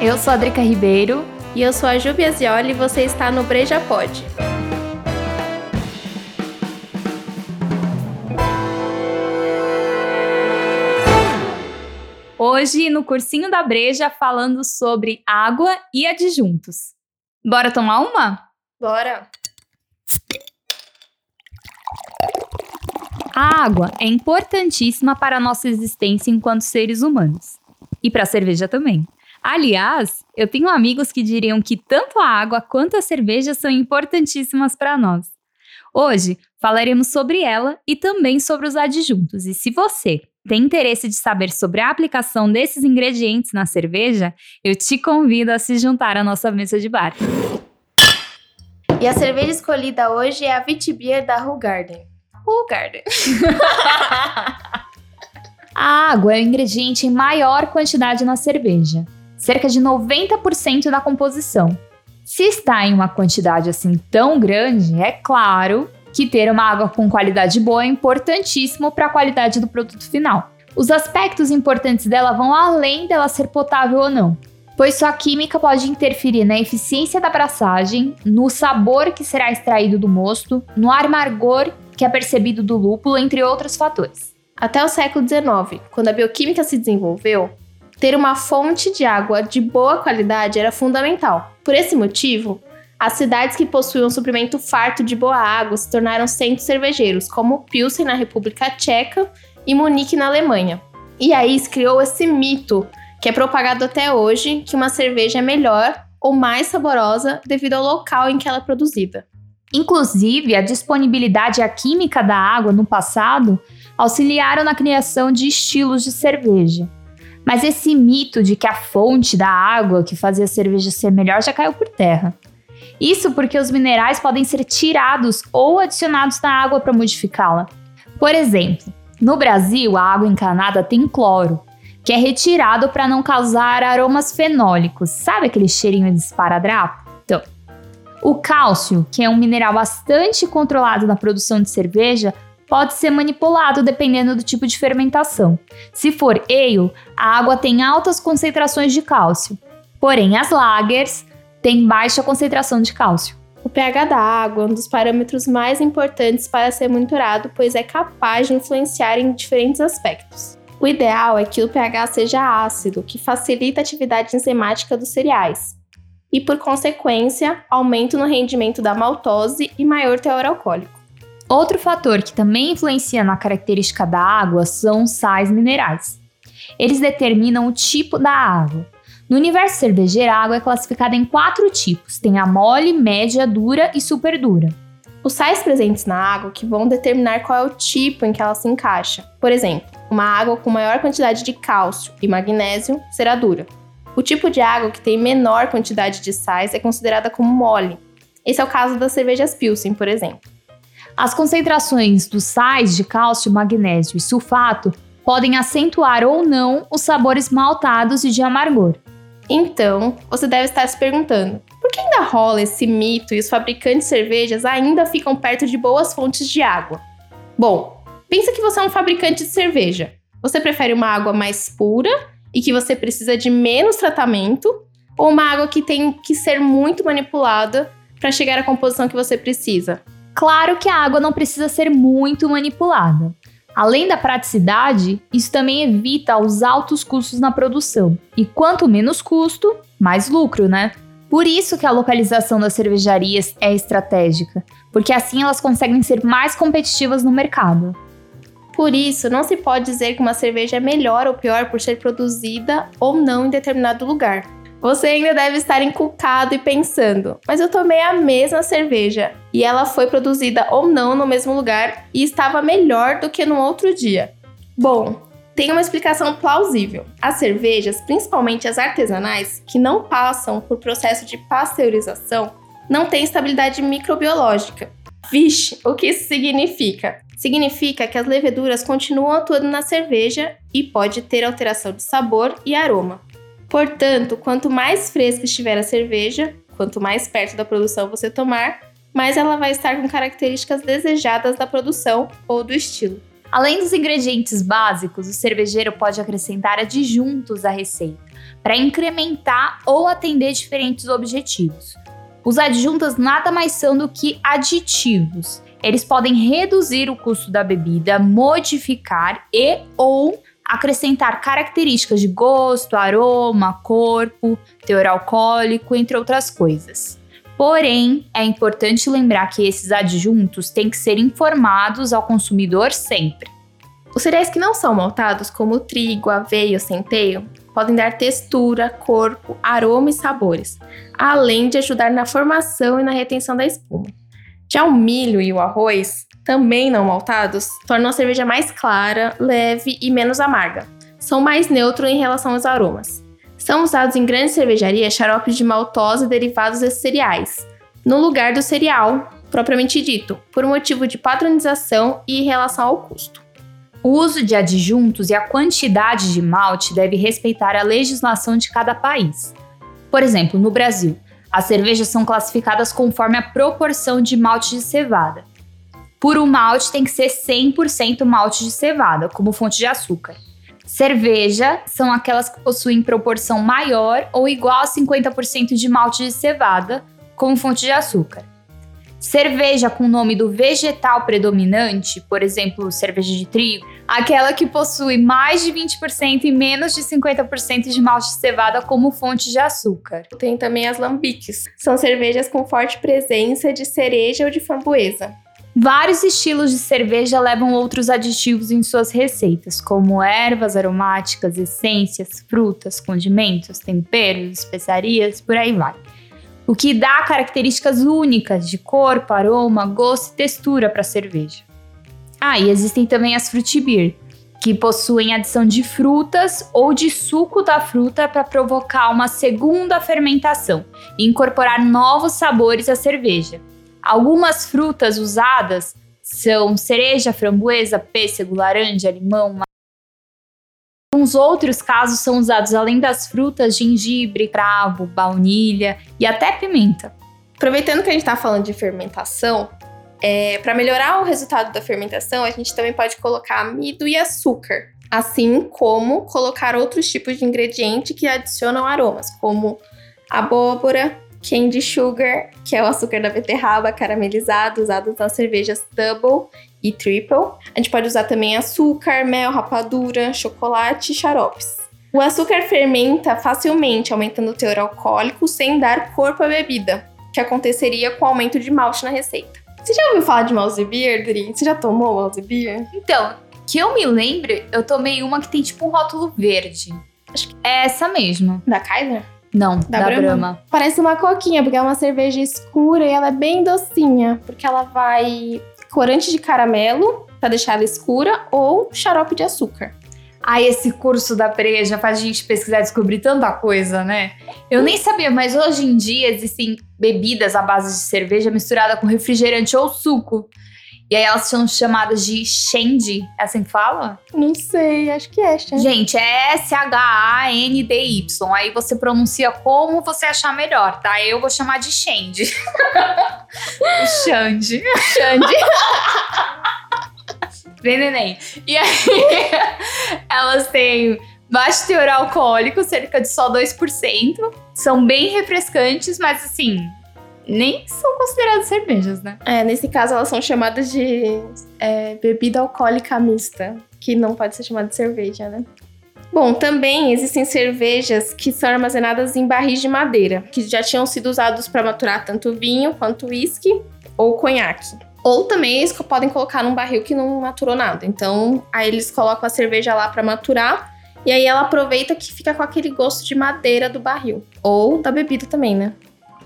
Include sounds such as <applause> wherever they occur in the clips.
Eu sou a Drica Ribeiro. E eu sou a Ju Biasioli e você está no Breja Pod. Hoje, no cursinho da Breja, falando sobre água e adjuntos. Bora tomar uma? Bora! A água é importantíssima para a nossa existência enquanto seres humanos. E para a cerveja também. Aliás, eu tenho amigos que diriam que tanto a água quanto a cerveja são importantíssimas para nós. Hoje falaremos sobre ela e também sobre os adjuntos. E se você tem interesse de saber sobre a aplicação desses ingredientes na cerveja, eu te convido a se juntar à nossa mesa de bar. E a cerveja escolhida hoje é a Vitibir da Hugarden. <laughs> Hugarden. a água é o ingrediente em maior quantidade na cerveja cerca de 90% da composição. Se está em uma quantidade assim tão grande, é claro que ter uma água com qualidade boa é importantíssimo para a qualidade do produto final. Os aspectos importantes dela vão além dela ser potável ou não, pois sua química pode interferir na eficiência da abraçagem, no sabor que será extraído do mosto, no amargor que é percebido do lúpulo, entre outros fatores. Até o século XIX, quando a bioquímica se desenvolveu, ter uma fonte de água de boa qualidade era fundamental. Por esse motivo, as cidades que possuíam um suprimento farto de boa água se tornaram centros cervejeiros, como Pilsen na República Tcheca e Munique na Alemanha. E aí se criou esse mito, que é propagado até hoje, que uma cerveja é melhor ou mais saborosa devido ao local em que ela é produzida. Inclusive, a disponibilidade química da água no passado auxiliaram na criação de estilos de cerveja. Mas esse mito de que a fonte da água que fazia a cerveja ser melhor já caiu por terra. Isso porque os minerais podem ser tirados ou adicionados na água para modificá-la. Por exemplo, no Brasil, a água encanada tem cloro, que é retirado para não causar aromas fenólicos. Sabe aquele cheirinho de esparadrapo? O cálcio, que é um mineral bastante controlado na produção de cerveja, pode ser manipulado dependendo do tipo de fermentação. Se for ale, a água tem altas concentrações de cálcio, porém as lagers têm baixa concentração de cálcio. O pH da água é um dos parâmetros mais importantes para ser monitorado, pois é capaz de influenciar em diferentes aspectos. O ideal é que o pH seja ácido, que facilita a atividade enzimática dos cereais, e por consequência, aumento no rendimento da maltose e maior teor alcoólico. Outro fator que também influencia na característica da água são os sais minerais. Eles determinam o tipo da água. No universo cervejeiro, a água é classificada em quatro tipos: tem a mole, média, dura e super dura. Os sais presentes na água que vão determinar qual é o tipo em que ela se encaixa. Por exemplo, uma água com maior quantidade de cálcio e magnésio será dura. O tipo de água que tem menor quantidade de sais é considerada como mole. Esse é o caso das cervejas Pilsen, por exemplo. As concentrações dos sais de cálcio, magnésio e sulfato podem acentuar ou não os sabores maltados e de amargor. Então, você deve estar se perguntando: por que ainda rola esse mito e os fabricantes de cervejas ainda ficam perto de boas fontes de água? Bom, pensa que você é um fabricante de cerveja. Você prefere uma água mais pura e que você precisa de menos tratamento ou uma água que tem que ser muito manipulada para chegar à composição que você precisa? Claro que a água não precisa ser muito manipulada. Além da praticidade, isso também evita os altos custos na produção. E quanto menos custo, mais lucro, né? Por isso que a localização das cervejarias é estratégica, porque assim elas conseguem ser mais competitivas no mercado. Por isso, não se pode dizer que uma cerveja é melhor ou pior por ser produzida ou não em determinado lugar. Você ainda deve estar encucado e pensando, mas eu tomei a mesma cerveja e ela foi produzida ou não no mesmo lugar e estava melhor do que no outro dia. Bom, tem uma explicação plausível. As cervejas, principalmente as artesanais, que não passam por processo de pasteurização, não têm estabilidade microbiológica. Vixe, o que isso significa? Significa que as leveduras continuam atuando na cerveja e pode ter alteração de sabor e aroma. Portanto, quanto mais fresca estiver a cerveja, quanto mais perto da produção você tomar, mais ela vai estar com características desejadas da produção ou do estilo. Além dos ingredientes básicos, o cervejeiro pode acrescentar adjuntos à receita para incrementar ou atender diferentes objetivos. Os adjuntos nada mais são do que aditivos. Eles podem reduzir o custo da bebida, modificar e ou acrescentar características de gosto, aroma, corpo, teor alcoólico, entre outras coisas. Porém, é importante lembrar que esses adjuntos têm que ser informados ao consumidor sempre. Os cereais que não são maltados, como trigo, aveia ou centeio, podem dar textura, corpo, aroma e sabores, além de ajudar na formação e na retenção da espuma. Já o milho e o arroz, também não maltados, tornam a cerveja mais clara, leve e menos amarga. São mais neutros em relação aos aromas. São usados em grandes cervejarias xaropes de maltose derivados desses cereais, no lugar do cereal, propriamente dito, por motivo de padronização e em relação ao custo. O uso de adjuntos e a quantidade de malte deve respeitar a legislação de cada país. Por exemplo, no Brasil, as cervejas são classificadas conforme a proporção de malte de cevada. Por um malte tem que ser 100% malte de cevada, como fonte de açúcar. Cerveja são aquelas que possuem proporção maior ou igual a 50% de malte de cevada como fonte de açúcar. Cerveja com o nome do vegetal predominante, por exemplo, cerveja de trigo, aquela que possui mais de 20% e menos de 50% de malte de cevada como fonte de açúcar. Tem também as lambiques. São cervejas com forte presença de cereja ou de framboesa. Vários estilos de cerveja levam outros aditivos em suas receitas, como ervas aromáticas, essências, frutas, condimentos, temperos, especiarias, por aí vai. O que dá características únicas de corpo, aroma, gosto e textura para a cerveja. Ah, e existem também as fruit beer, que possuem adição de frutas ou de suco da fruta para provocar uma segunda fermentação e incorporar novos sabores à cerveja. Algumas frutas usadas são cereja, framboesa, pêssego, laranja, limão. Alguns outros casos são usados, além das frutas, gengibre, cravo, baunilha e até pimenta. Aproveitando que a gente está falando de fermentação, é, para melhorar o resultado da fermentação, a gente também pode colocar amido e açúcar, assim como colocar outros tipos de ingrediente que adicionam aromas, como abóbora, candy sugar, que é o açúcar da beterraba caramelizado, usado nas cervejas double e triple. A gente pode usar também açúcar, mel, rapadura, chocolate e xaropes. O açúcar fermenta facilmente, aumentando o teor alcoólico sem dar corpo à bebida, que aconteceria com o aumento de malte na receita. Você já ouviu falar de mouse beer, Dri? Você já tomou mouse beer? Então, que eu me lembre, eu tomei uma que tem tipo um rótulo verde. Acho que é essa mesmo. Da Kaiser? Não, da, da Brahma. Brahma. Parece uma coquinha, porque é uma cerveja escura e ela é bem docinha. Porque ela vai corante de caramelo, pra deixar ela escura, ou xarope de açúcar. Ah, esse curso da Preja faz a gente pesquisar e descobrir tanta coisa, né? Eu nem sabia, mas hoje em dia existem bebidas à base de cerveja misturada com refrigerante ou suco. E aí elas são chamadas de Shandy, é assim que fala? Não sei, acho que é Shandy. Gente, é S-H-A-N-D-Y. Aí você pronuncia como você achar melhor, tá? Eu vou chamar de Shandy. <laughs> Xande. Xande. <laughs> Vem, neném. E aí, <laughs> elas têm baixo teor alcoólico, cerca de só 2%. São bem refrescantes, mas assim, nem são consideradas cervejas, né? É, nesse caso elas são chamadas de é, bebida alcoólica mista, que não pode ser chamada de cerveja, né? Bom, também existem cervejas que são armazenadas em barris de madeira, que já tinham sido usados para maturar tanto vinho quanto uísque ou conhaque. Ou também eles podem colocar num barril que não maturou nada. Então, aí eles colocam a cerveja lá para maturar e aí ela aproveita que fica com aquele gosto de madeira do barril. Ou da bebida também, né?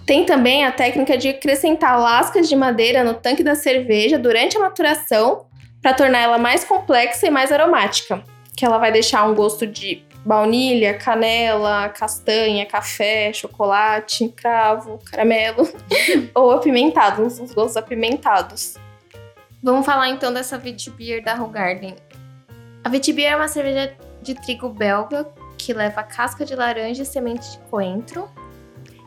Tem também a técnica de acrescentar lascas de madeira no tanque da cerveja durante a maturação para tornar ela mais complexa e mais aromática, que ela vai deixar um gosto de baunilha, canela, castanha, café, chocolate, cravo, caramelo <laughs> ou apimentado, uns gostos apimentados. Vamos falar então dessa Witbier da Hogarden. A Witbier é uma cerveja de trigo belga que leva casca de laranja e semente de coentro,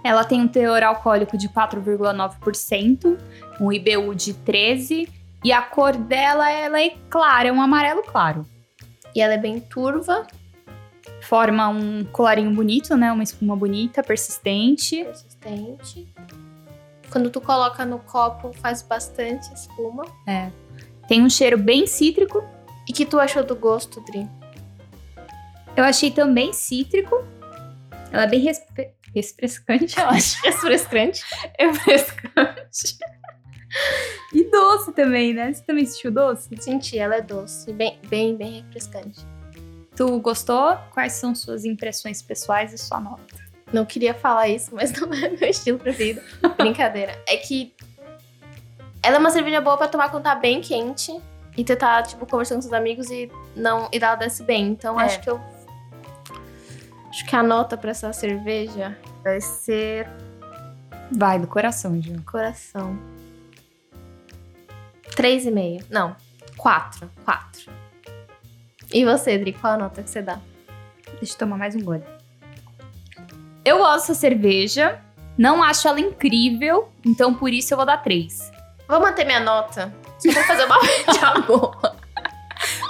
ela tem um teor alcoólico de 4,9%, um IBU de 13 E a cor dela, ela é clara, é um amarelo claro. E ela é bem turva, Forma um colarinho bonito, né? Uma espuma bonita, persistente. persistente. Quando tu coloca no copo, faz bastante espuma. Tem um cheiro bem cítrico. E que tu achou do gosto, Dri? Eu achei também cítrico. Ela é bem respe... refrescante, eu acho. <laughs> Refrescante. refrescante. e doce também, né? Você também sentiu doce? Senti, ela é doce. Bem, bem, bem refrescante. Tu gostou? Quais são suas impressões pessoais e sua nota? Não queria falar isso, mas não é meu estilo preferido. <laughs> Brincadeira. É que ela é uma cerveja boa pra tomar quando tá bem quente e tu tá, tipo, conversando com seus amigos e não e ela desce bem. Então É. acho que eu. Acho que a nota pra essa cerveja vai ser Vai, do coração, Gil. coração. 3,5. Não, 4. 4. E você, Dri, qual a nota que você dá? Deixa eu tomar mais um gole. Eu gosto dessa cerveja. Não acho ela incrível, então por isso eu vou dar 3. Vou manter minha nota. Só pra fazer uma <laughs> média boa.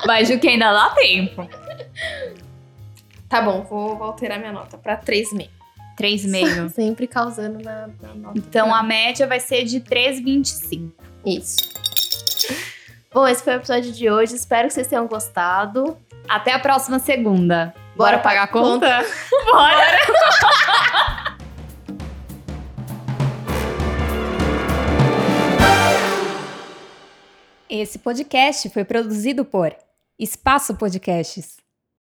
Vai, Ju, que ainda dá tempo. Tá bom, vou, vou alterar minha nota pra 3,5. 3,5. <laughs> Sempre causando na, na nota. Então a média vai ser de 3,25. Isso. Bom, esse foi o episódio de hoje. Espero que vocês tenham gostado. Até a próxima segunda. Bora Bora pagar a pagar a conta? <laughs> Bora! <laughs> Esse podcast foi produzido por Espaço Podcasts.